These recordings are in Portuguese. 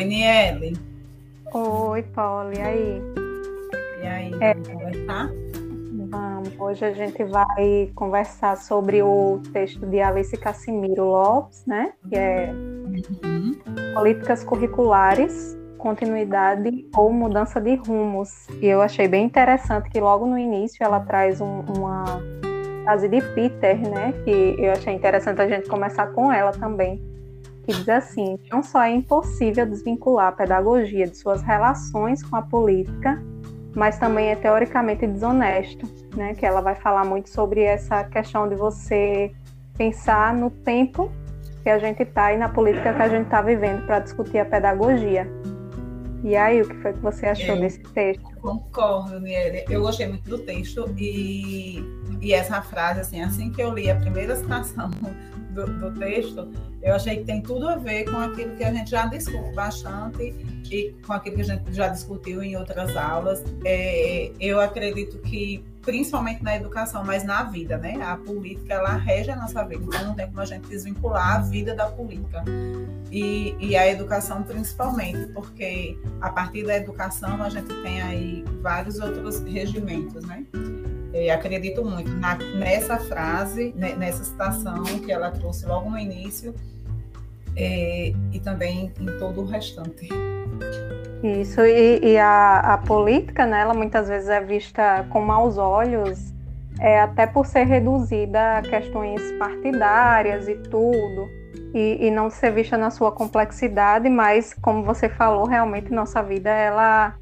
Oi, Niele. Oi, Paulo, e aí? E aí, é, vamos conversar? Vamos. Hoje a gente vai conversar sobre o texto de Alice Cassimiro Lopes, né? Que é uhum. Políticas Curriculares, Continuidade ou Mudança de Rumos. E eu achei bem interessante que logo no início ela traz um, uma frase de Peter, né? Que eu achei interessante a gente começar com ela também que diz assim: não só é impossível desvincular a pedagogia de suas relações com a política, mas também é teoricamente desonesto, né? Que ela vai falar muito sobre essa questão de você pensar no tempo que a gente está e na política que a gente está vivendo para discutir a pedagogia. E aí, o que foi que você achou é, desse texto? Concordo, Niele. Eu gostei muito do texto e, e essa frase, assim, assim que eu li a primeira citação do, do, texto, eu achei que tem tudo a ver com aquilo que a gente já discute bastante e com aquilo que a gente já discutiu em outras aulas. É, eu acredito que, principalmente na educação, mas na vida, né? A política, ela rege a nossa vida, então não tem como a gente desvincular a vida da política. E, e a educação, principalmente, porque a partir da educação a gente tem aí vários outros regimentos, né? Eu acredito muito na, nessa frase, né, nessa citação que ela trouxe logo no início, é, e também em todo o restante. Isso, e, e a, a, política, né, ela muitas vezes é vista com maus olhos, é, até por ser reduzida a questões partidárias e tudo, e, e não ser vista na sua complexidade, mas, como você falou, realmente nossa vida, ela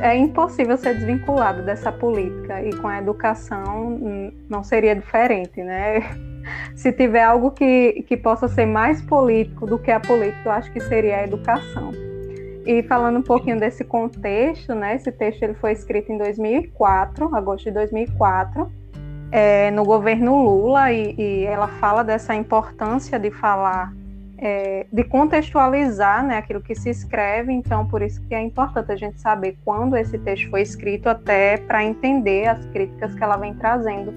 é impossível ser desvinculado dessa política e com a educação não seria diferente, né? Se tiver algo que, que possa ser mais político do que a política, eu acho que seria a educação. E falando um pouquinho desse contexto, né? Esse texto ele foi escrito em 2004, agosto de 2004, é, no governo Lula, e, e ela fala dessa importância de falar é, de contextualizar né, aquilo que se escreve, então por isso que é importante a gente saber quando esse texto foi escrito, até para entender as críticas que ela vem trazendo.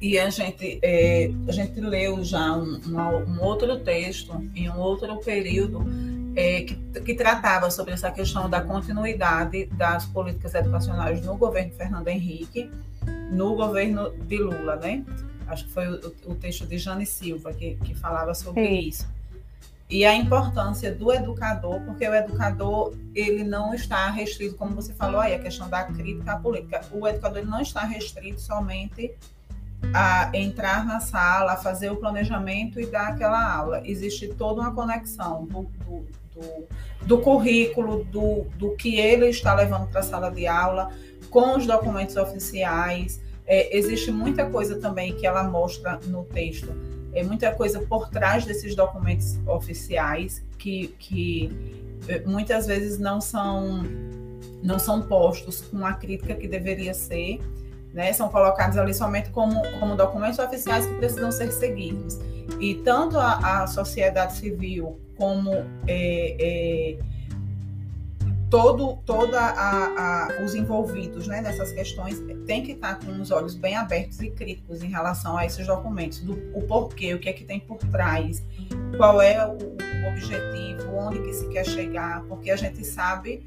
E a gente, é, a gente leu já um, um, outro texto, em um outro período, é, que, que, tratava sobre essa questão da continuidade das políticas educacionais no governo Fernando Henrique, no governo de Lula, né? Acho que foi o, o texto de Jane Silva que, que falava sobre Sim. isso. E a importância do educador, porque o educador ele não está restrito, como você falou aí, a questão da crítica à política. O educador não está restrito somente a entrar na sala, a fazer o planejamento e dar aquela aula. Existe toda uma conexão do, do, do, do currículo, do, do que ele está levando para a sala de aula, com os documentos oficiais, é, existe muita coisa também que ela mostra no texto, é muita coisa por trás desses documentos oficiais que, que é, muitas vezes não são não são postos com a crítica que deveria ser, né? São colocados ali somente como, como documentos oficiais que precisam ser seguidos. E tanto a, a sociedade civil como é, é, todo, toda a, a, os envolvidos né, nessas questões têm que estar com os olhos bem abertos e críticos em relação a esses documentos, do, o porquê, o que é que tem por trás, qual é o, o objetivo, onde que se quer chegar, porque a gente sabe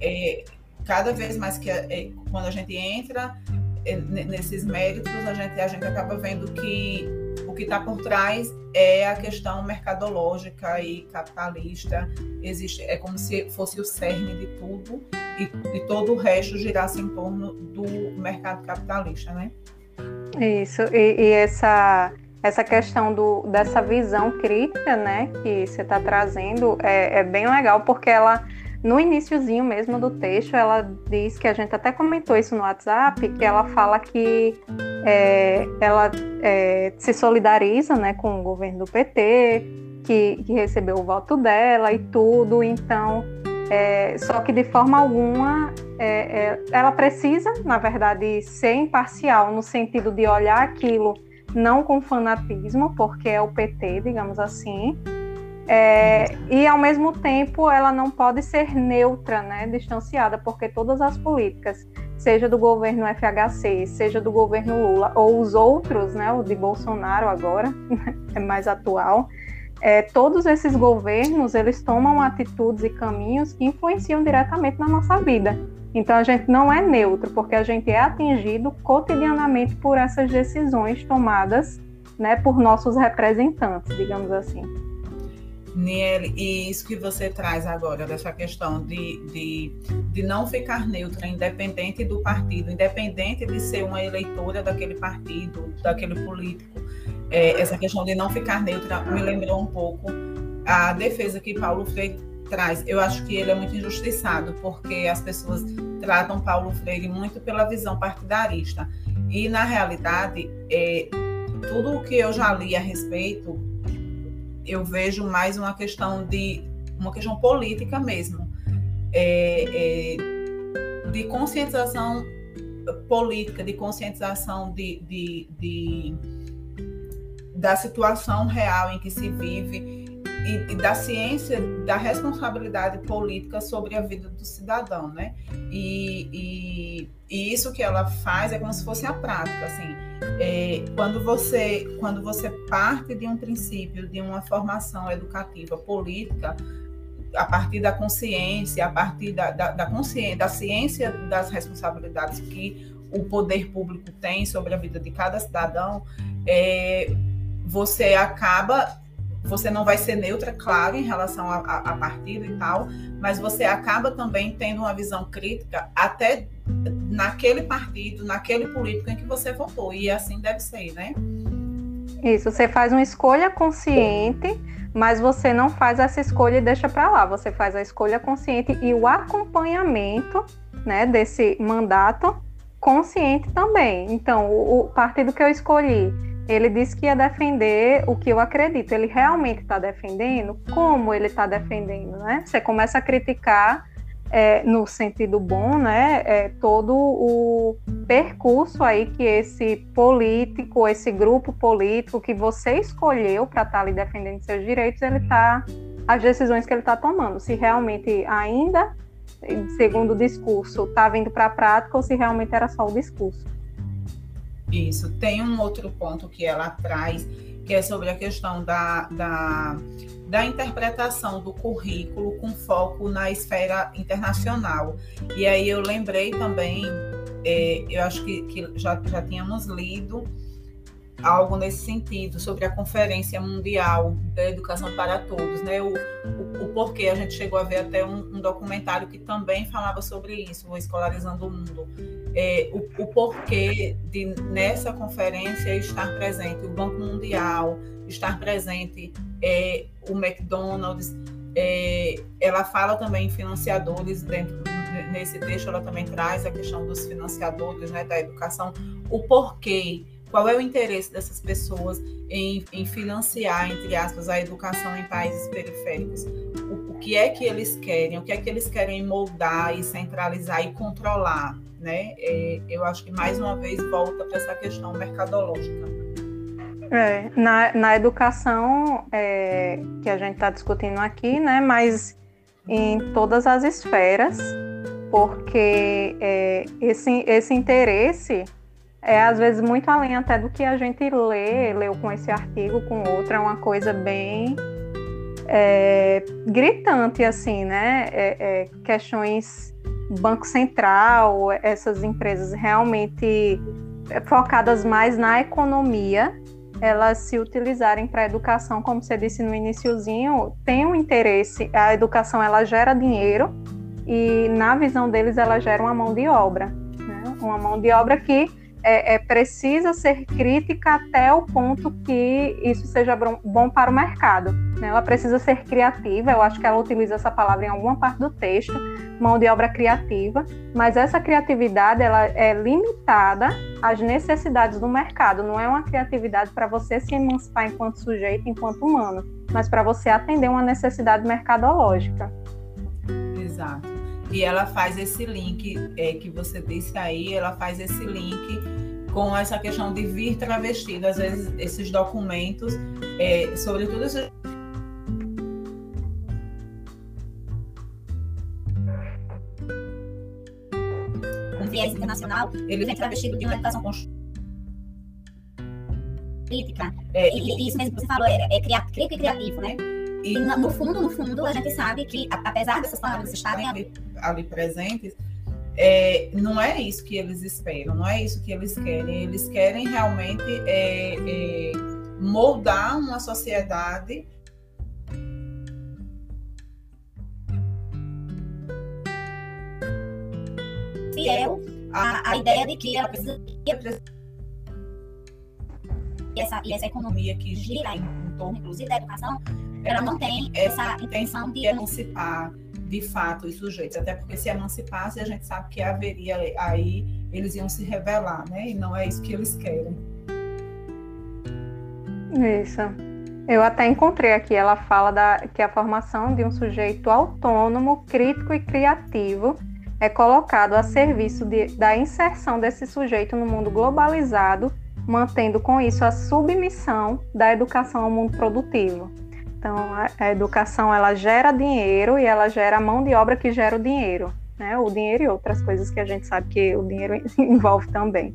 é, cada vez mais que é, quando a gente entra é, nesses méritos, a gente, a gente acaba vendo que que está por trás é a questão mercadológica e capitalista. Existe, é como se fosse o cerne de tudo e, e todo o resto girasse em torno do mercado capitalista, né? Isso, e, e essa essa questão do, dessa visão crítica, né, que você está trazendo é, é bem legal porque ela no iníciozinho mesmo do texto, ela diz que a gente até comentou isso no WhatsApp, que ela fala que é, ela é, se solidariza né, com o governo do PT, que, que recebeu o voto dela e tudo, então, é, só que de forma alguma é, é, ela precisa, na verdade, ser imparcial no sentido de olhar aquilo não com fanatismo, porque é o PT, digamos assim, é, e ao mesmo tempo ela não pode ser neutra, né, distanciada, porque todas as políticas, seja do governo FHC, seja do governo Lula ou os outros, né, o de Bolsonaro agora é mais atual, é, todos esses governos eles tomam atitudes e caminhos que influenciam diretamente na nossa vida. Então a gente não é neutro, porque a gente é atingido cotidianamente por essas decisões tomadas né, por nossos representantes, digamos assim. Niele, e isso que você traz agora, dessa questão de, de, de não ficar neutra, independente do partido, independente de ser uma eleitora daquele partido, daquele político, é, essa questão de não ficar neutra me lembrou um pouco a defesa que Paulo Freire traz. Eu acho que ele é muito injustiçado, porque as pessoas tratam Paulo Freire muito pela visão partidarista. E, na realidade, é, tudo o que eu já li a respeito, eu vejo mais uma questão de uma questão política mesmo, é, é, de conscientização política, de conscientização de, de, de, da situação real em que se vive e, e, da ciência da responsabilidade política sobre a vida do cidadão, né? E, e, e, isso que ela faz é como se fosse a prática, assim. É, quando você quando você parte de um princípio, de uma formação educativa política, a partir da consciência, a partir da, da, da consciência, da ciência das responsabilidades que o poder público tem sobre a vida de cada cidadão, é, você acaba você não vai ser neutra, claro, em relação a, partido e tal, mas você acaba também tendo uma visão crítica até naquele partido, naquele político em que você votou, e assim deve ser, né? Isso, você faz uma escolha consciente, mas você não faz essa escolha e deixa para lá. Você faz a escolha consciente e o acompanhamento, né, desse mandato consciente também. Então, o, o partido que eu escolhi, ele disse que ia defender o que eu acredito. Ele realmente está defendendo? Como ele está defendendo? Né? Você começa a criticar é, no sentido bom, né? É, todo o percurso aí que esse político, esse grupo político que você escolheu para estar tá ali defendendo seus direitos, ele está as decisões que ele está tomando. Se realmente ainda, segundo o discurso, está vindo para a prática ou se realmente era só o discurso. Isso. Tem um outro ponto que ela traz, que é sobre a questão da, da, da interpretação do currículo com foco na esfera internacional. E aí eu lembrei também, é, eu acho que, que já, já tínhamos lido algo nesse sentido, sobre a Conferência Mundial da Educação para Todos, né? O, o, o porquê, a gente chegou a ver até um, um, documentário que também falava sobre isso, o Escolarizando o Mundo. É, o, o porquê de, nessa conferência, estar presente o Banco Mundial, estar presente é, o McDonald's, é, ela fala também em financiadores dentro nesse texto ela também traz a questão dos financiadores né, da educação, o porquê qual é o interesse dessas pessoas em, em financiar, entre aspas, a educação em países periféricos? O, o, que é que eles querem? O que é que eles querem moldar e centralizar e controlar? Né? É, eu acho que mais uma vez volta para essa questão mercadológica. É, na, na educação é, que a gente está discutindo aqui, né, mas em todas as esferas, porque é, esse, esse interesse é às vezes muito além até do que a gente lê, leu com esse artigo, com outro, é uma coisa bem é, gritante, assim, né? É, é, questões Banco Central, essas empresas realmente focadas mais na economia, elas se utilizarem para a educação, como você disse no iníciozinho, tem um interesse, a educação ela gera dinheiro e na visão deles ela gera uma mão de obra, né? uma mão de obra que é, é, precisa ser crítica até o ponto que isso seja bom para o mercado. Né? Ela precisa ser criativa, eu acho que ela utiliza essa palavra em alguma parte do texto, mão de obra criativa, mas essa criatividade ela é limitada às necessidades do mercado, não é uma criatividade para você se emancipar enquanto sujeito, enquanto humano, mas para você atender uma necessidade mercadológica. Exato. E ela faz esse link é, que você disse aí, ela faz esse link com essa questão de vir travestido. Às vezes, esses documentos, é, sobretudo esses viés internacional, ele vem travestido de uma educação crítica. É, e, isso mesmo que você falou, é, é crítico e criativo, né? E no fundo, no fundo, a gente sabe que, apesar dessas palavras estarem ali, presentes, é, não é isso que eles esperam, não é isso que eles querem. Eles querem realmente é, é, moldar uma sociedade fiel à, à ideia de que ela precisa e essa, e essa economia que gira em, em torno, inclusive, da educação, ela não tem essa intenção de emancipar de fato os sujeitos, até porque se emancipasse a gente sabe que haveria aí eles iam se rebelar, né? E não é isso que eles querem. Isso. Eu até encontrei aqui, ela fala da, que a formação de um sujeito autônomo, crítico e criativo é colocado a serviço de, da inserção desse sujeito no mundo globalizado, mantendo com isso a submissão da educação ao mundo produtivo. Então, a, a educação ela gera dinheiro e ela gera mão de obra que gera o dinheiro, né? O dinheiro e outras coisas que a gente sabe que o dinheiro envolve também.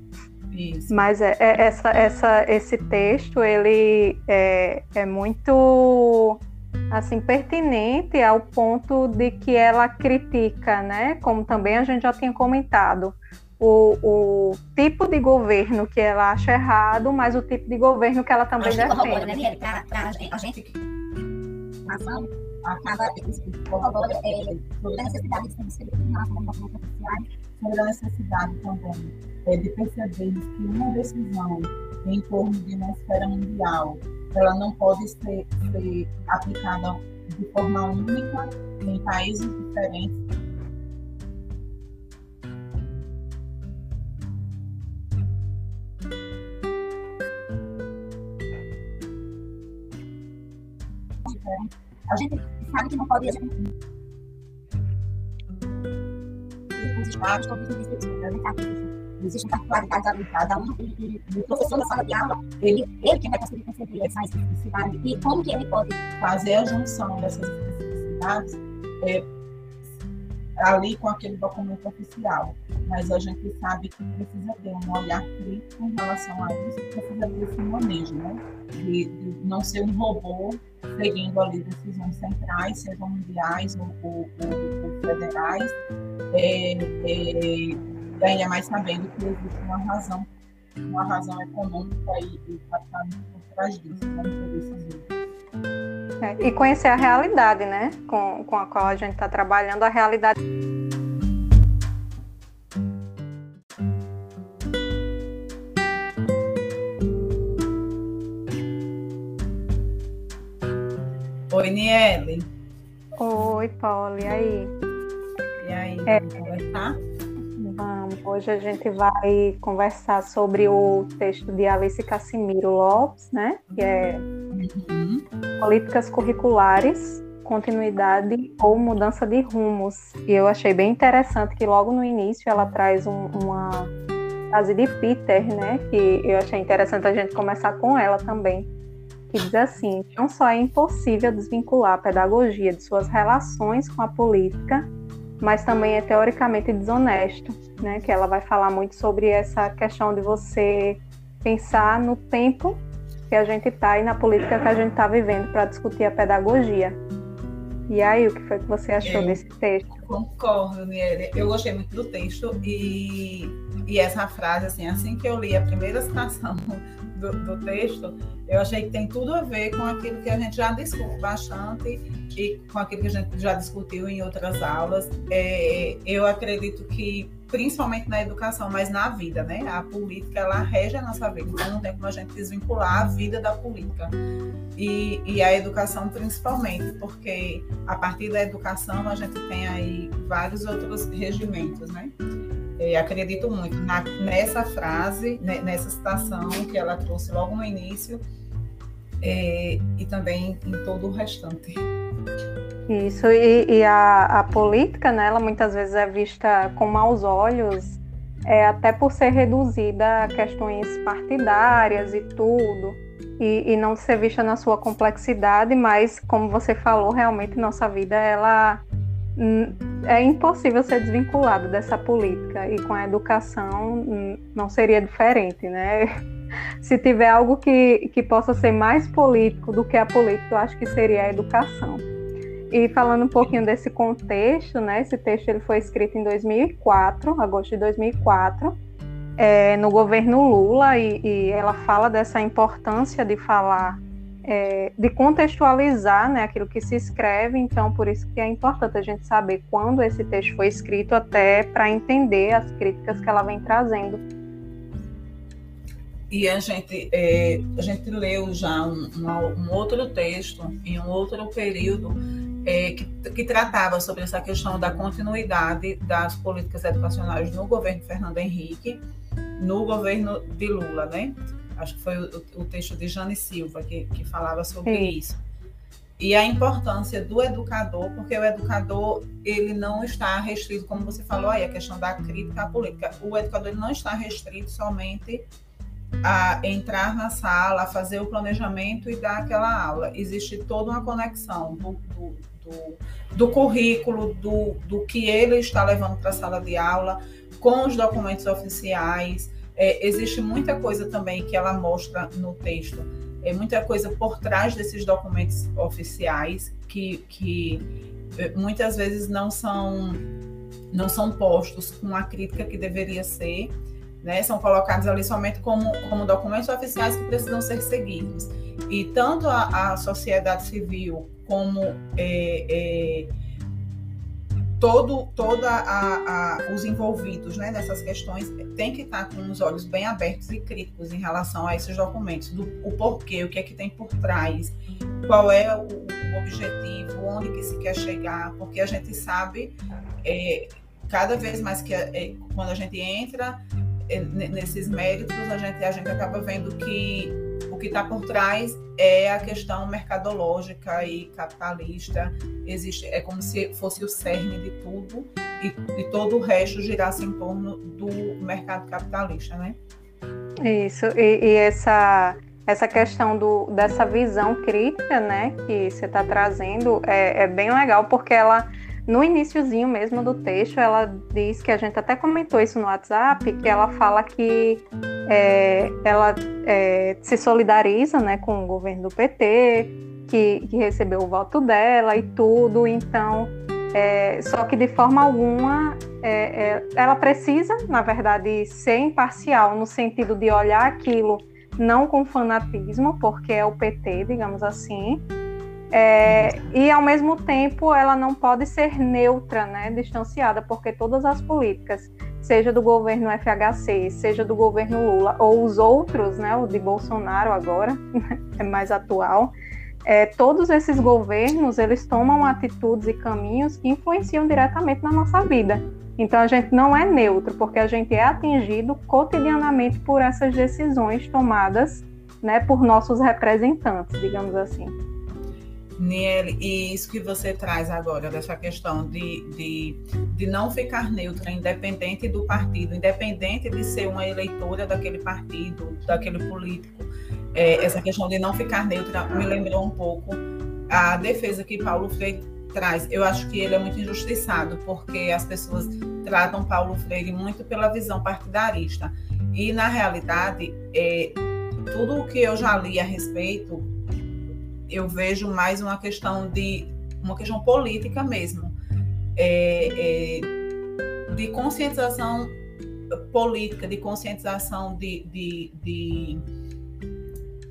Isso. Mas é, é, essa, essa, esse texto ele é, é muito assim pertinente ao ponto de que ela critica, né? Como também a gente já tinha comentado, o, o, tipo de governo que ela acha errado, mas o tipo de governo que ela também defende. Né, Para a gente informação acaba corrobora é, sobre a necessidade de ser em relação sobre a necessidade também é, de perceber que uma decisão em torno de uma esfera mundial ela não pode ser, ser aplicada de forma única em países diferentes A gente sabe que não pode. Os estados, os Existem particularidades cada um, o professor na sala de aula, ele, ele que vai conseguir perceber essa especificidade e como que ele pode fazer a junção dessas especificidades é, ali com aquele documento oficial. Mas a gente sabe que precisa ter um olhar crítico em relação a isso, precisa ter esse manejo, né? De, de não ser um robô seguindo ali decisões centrais, sejam mundiais ou, ou, ou federais, é, é, ainda mais sabendo que existe uma razão, uma razão econômica e, e capitalista por trás disso, como interesses é, e conhecer a realidade, né, com, com a qual a gente está trabalhando, a realidade. Oi, Niele. Oi, Paulo, e aí? E aí, é, vamos conversar? Vamos. Hoje a gente vai conversar sobre o texto de Alice Cassimiro Lopes, né? Que é. Políticas Curriculares, Continuidade ou Mudança de Rumos. E eu achei bem interessante que logo no início ela traz um, uma frase de Peter, né? Que eu achei interessante a gente começar com ela também que diz assim: não só é impossível desvincular a pedagogia de suas relações com a política, mas também é teoricamente desonesto, né? Que ela vai falar muito sobre essa questão de você pensar no tempo que a gente está e na política que a gente está vivendo para discutir a pedagogia. E aí, o que foi que você achou é, desse texto? Concordo, Niele. Eu gostei muito do texto e, e essa frase, assim, assim que eu li a primeira citação do, do, texto, eu achei que tem tudo a ver com aquilo que a gente já discute bastante e com aquilo que a gente já discutiu em outras aulas. É, eu acredito que, principalmente na educação, mas na vida, né? A política, ela rege a nossa vida, então não tem como a gente desvincular a vida da política. E, e a educação, principalmente, porque a partir da educação a gente tem aí vários outros regimentos, né? É, acredito muito na, nessa frase, né, nessa citação que ela trouxe logo no início é, e também em todo o restante. Isso, e, e a, a, política, né, ela muitas vezes é vista com maus olhos, é, até por ser reduzida a questões partidárias e tudo, e, e não ser vista na sua complexidade, mas, como você falou, realmente nossa vida, ela é impossível ser desvinculado dessa política e com a educação não seria diferente, né? se tiver algo que, que possa ser mais político do que a política, eu acho que seria a educação. E falando um pouquinho desse contexto, né? Esse texto ele foi escrito em 2004, agosto de 2004, é, no governo Lula, e, e, ela fala dessa importância de falar, é, de contextualizar né, aquilo que se escreve, então por isso que é importante a gente saber quando esse texto foi escrito, até para entender as críticas que ela vem trazendo e a gente, é, a gente leu já um, um, outro texto em um outro período é, que, que, tratava sobre essa questão da continuidade das políticas educacionais no governo Fernando Henrique, no governo de Lula, né? Acho que foi o, o texto de Jane Silva que, que falava sobre Sim. isso. E a importância do educador, porque o educador ele não está restrito, como você falou aí, a questão da crítica à política. O educador não está restrito somente a entrar na sala, a fazer o planejamento e dar aquela aula. Existe toda uma conexão do, do, do, do currículo, do, do que ele está levando para a sala de aula, com os documentos oficiais. É, existe muita coisa também que ela mostra no texto. É muita coisa por trás desses documentos oficiais que, que é, muitas vezes não são não são postos com a crítica que deveria ser né, são colocados ali somente como, como documentos oficiais que precisam ser seguidos. E tanto a, a sociedade civil como é, é, todo, toda a, a, os envolvidos né, nessas questões têm que estar com os olhos bem abertos e críticos em relação a esses documentos, do, o porquê, o que é que tem por trás, qual é o, o objetivo, onde que se quer chegar, porque a gente sabe é, cada vez mais que é, quando a gente entra é, nesses méritos, a gente, a gente acaba vendo que que está por trás é a questão mercadológica e capitalista. Existe, é como se fosse o cerne de tudo e, e todo o resto girasse em torno do mercado capitalista, né? Isso, e, e essa essa questão do, dessa visão crítica, né, que você está trazendo é, é bem legal porque ela no iníciozinho mesmo do texto, ela diz que a gente até comentou isso no WhatsApp, que ela fala que é, ela é, se solidariza né, com o governo do PT, que, que recebeu o voto dela e tudo, então, é, só que de forma alguma é, é, ela precisa, na verdade, ser imparcial no sentido de olhar aquilo não com fanatismo, porque é o PT, digamos assim, é, e ao mesmo tempo ela não pode ser neutra, né, distanciada, porque todas as políticas, seja do governo FHC, seja do governo Lula ou os outros, né, o de Bolsonaro agora é mais atual, é, todos esses governos eles tomam atitudes e caminhos que influenciam diretamente na nossa vida. Então a gente não é neutro, porque a gente é atingido cotidianamente por essas decisões tomadas, né, por nossos representantes, digamos assim. Niele, e isso que você traz agora, dessa questão de, de, de não ficar neutra, independente do partido, independente de ser uma eleitora daquele partido, daquele político, é, essa questão de não ficar neutra me lembrou um pouco a defesa que Paulo Freire traz. Eu acho que ele é muito injustiçado, porque as pessoas tratam Paulo Freire muito pela visão partidarista. E, na realidade, é, tudo o que eu já li a respeito eu vejo mais uma questão de uma questão política mesmo, é, é, de conscientização política, de conscientização de, de, de,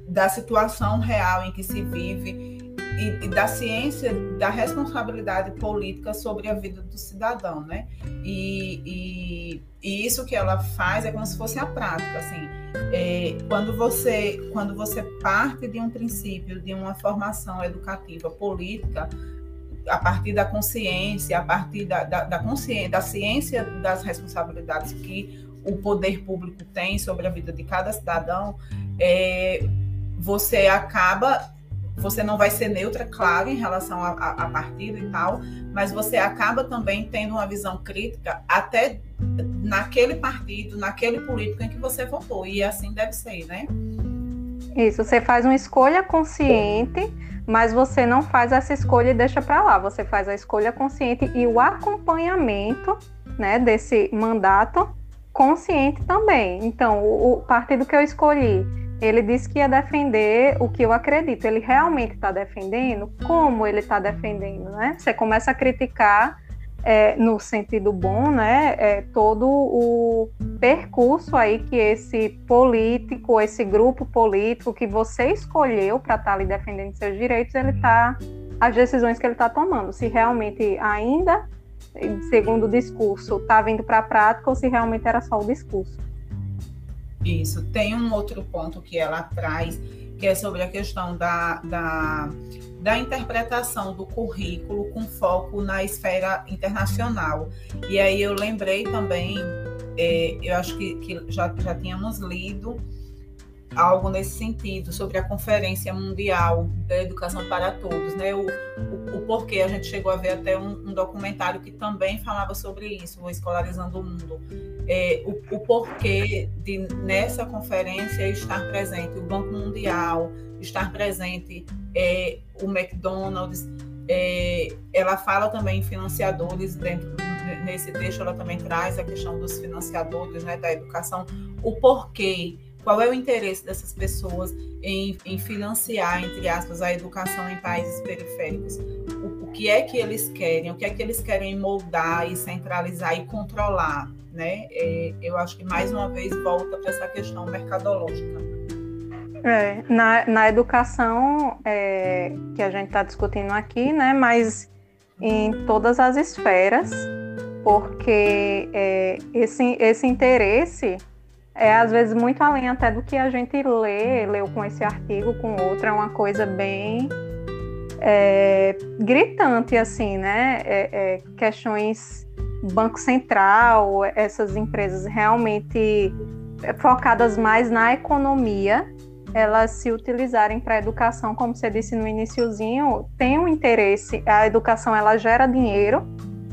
da situação real em que se vive e, e, da ciência da responsabilidade política sobre a vida do cidadão, né? E, e, e isso que ela faz é como se fosse a prática, assim. É, quando você quando você parte de um princípio, de uma formação educativa política, a partir da consciência, a partir da, da, da consciência, da ciência das responsabilidades que o poder público tem sobre a vida de cada cidadão, é, você acaba você não vai ser neutra, claro, em relação a, partido e tal, mas você acaba também tendo uma visão crítica até naquele partido, naquele político em que você votou, e assim deve ser, né? Isso, você faz uma escolha consciente, mas você não faz essa escolha e deixa para lá. Você faz a escolha consciente e o acompanhamento, né, desse mandato consciente também. Então, o, o partido que eu escolhi, ele disse que ia defender o que eu acredito. Ele realmente está defendendo? Como ele está defendendo, né? Você começa a criticar é, no sentido bom, né, é, todo o percurso aí que esse político, esse grupo político que você escolheu para estar tá ali defendendo seus direitos, ele está as decisões que ele está tomando, se realmente ainda, segundo o discurso, está vindo para a prática ou se realmente era só o discurso. Isso. Tem um outro ponto que ela traz, que é sobre a questão da, da da interpretação do currículo com foco na esfera internacional. E aí eu lembrei também, é, eu acho que, que já, já tínhamos lido algo nesse sentido, sobre a Conferência Mundial da Educação para Todos, né? O, o, o porquê, a gente chegou a ver até um, um, documentário que também falava sobre isso, o Escolarizando o Mundo. É, o, o porquê de, nessa conferência, estar presente o Banco Mundial, estar presente é, o McDonald's. É, ela fala também em financiadores dentro nesse texto ela também traz a questão dos financiadores né, da educação, o porquê, qual é o interesse dessas pessoas em, em financiar, entre aspas, a educação em países periféricos. O, o, que é que eles querem, o que é que eles querem moldar e centralizar e controlar. Né? É, eu acho que mais uma vez volta para essa questão mercadológica. É, na, na educação é, que a gente está discutindo aqui, né, mas em todas as esferas, porque é, esse, esse interesse é às vezes muito além até do que a gente lê, leu com esse artigo, com outro, é uma coisa bem é, gritante, assim, né? É, é, questões Banco Central, essas empresas realmente focadas mais na economia elas se utilizarem para a educação, como você disse no iníciozinho, tem um interesse. A educação ela gera dinheiro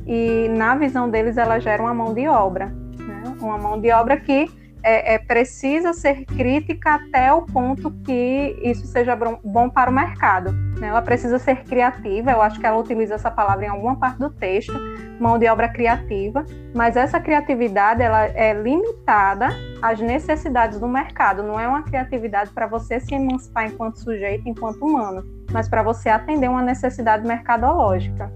e na visão deles ela gera uma mão de obra, né? uma mão de obra que é, é, precisa ser crítica até o ponto que isso seja bom para o mercado. Né? Ela precisa ser criativa, eu acho que ela utiliza essa palavra em alguma parte do texto, mão de obra criativa, mas essa criatividade ela é limitada às necessidades do mercado, não é uma criatividade para você se emancipar enquanto sujeito, enquanto humano, mas para você atender uma necessidade mercadológica.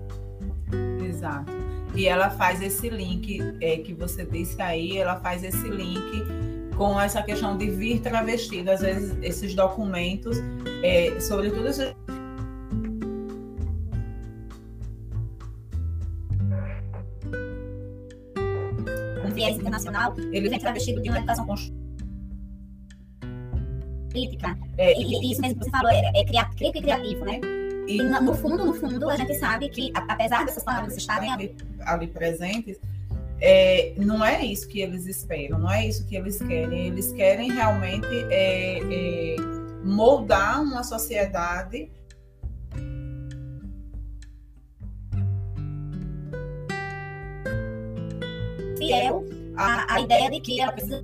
Exato. E ela faz esse link é, que você disse aí, ela faz esse link com essa questão de vir travestido. Às vezes, esses documentos, é, sobretudo esses viés internacional, ele vem travestido de uma educação política. É, e, isso mesmo que você falou, é, é crítico e criativo, né? E no fundo, no fundo, a gente sabe que, apesar dessas palavras estarem ali, presentes, é, não é isso que eles esperam, não é isso que eles querem. Eles querem realmente é, é, moldar uma sociedade. Fiel à, à ideia de que ela precisa,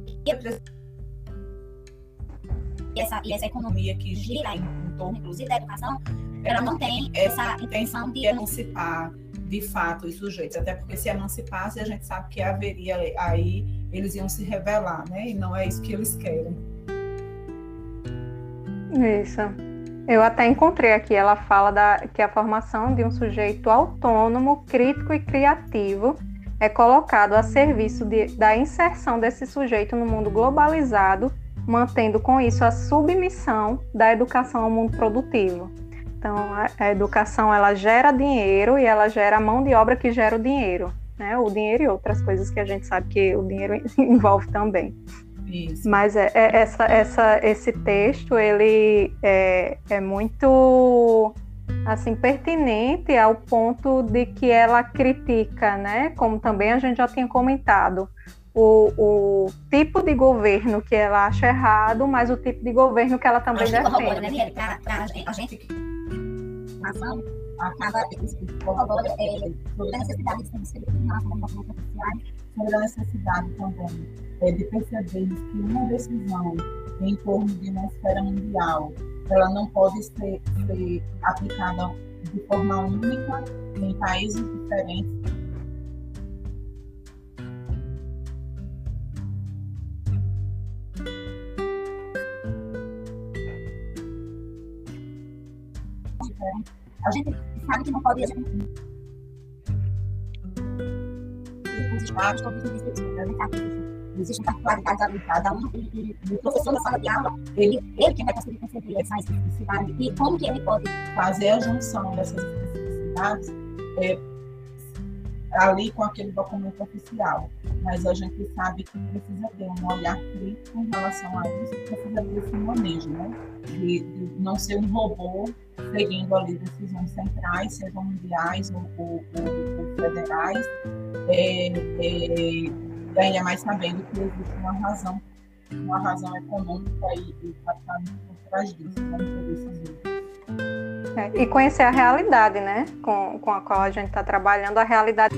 e essa, e essa economia que gira em, em torno, inclusive, da educação, ela não tem essa intenção de emancipar de fato os sujeitos, até porque se emancipasse a gente sabe que haveria aí eles iam se revelar, né? E não é isso que eles querem. Isso. Eu até encontrei aqui, ela fala da, que a formação de um sujeito autônomo, crítico e criativo é colocado a serviço de, da inserção desse sujeito no mundo globalizado, mantendo com isso a submissão da educação ao mundo produtivo. Então, a, a, educação ela gera dinheiro e ela gera a mão de obra que gera o dinheiro, né? O dinheiro e outras coisas que a gente sabe que o dinheiro envolve também. Isso. Mas é, é, essa, essa, esse texto ele é, é muito assim pertinente ao ponto de que ela critica, né? Como também a gente já tinha comentado, o, o, tipo de governo que ela acha errado, mas o tipo de governo que ela também defende. Né, a gente informação acaba corrobora é, sobre a necessidade de ser em relação aos documentos oficiais, sobre a necessidade também é, de perceber que uma decisão em torno de uma esfera mundial, ela não pode ser, ser aplicada de forma única em países diferentes A gente sabe que não pode. A gente... Os espaços, todos os existem particularidades cada um, e, o professor na sala de aula, ele, ele que vai conseguir perceber essa especificidade e como que ele pode fazer a junção dessas especificidades é, ali com aquele documento oficial. Mas a gente sabe que precisa ter um olhar crítico em relação a isso, precisa ter esse manejo, né? De, de não ser um robô seguindo ali decisões centrais, sejam mundiais ou, ou, ou, federais, é, é, ainda mais sabendo que existe uma razão, uma razão econômica e, e capitalista por trás disso, como interesses é, e conhecer a realidade, né? Com, com a qual a gente está trabalhando, a realidade.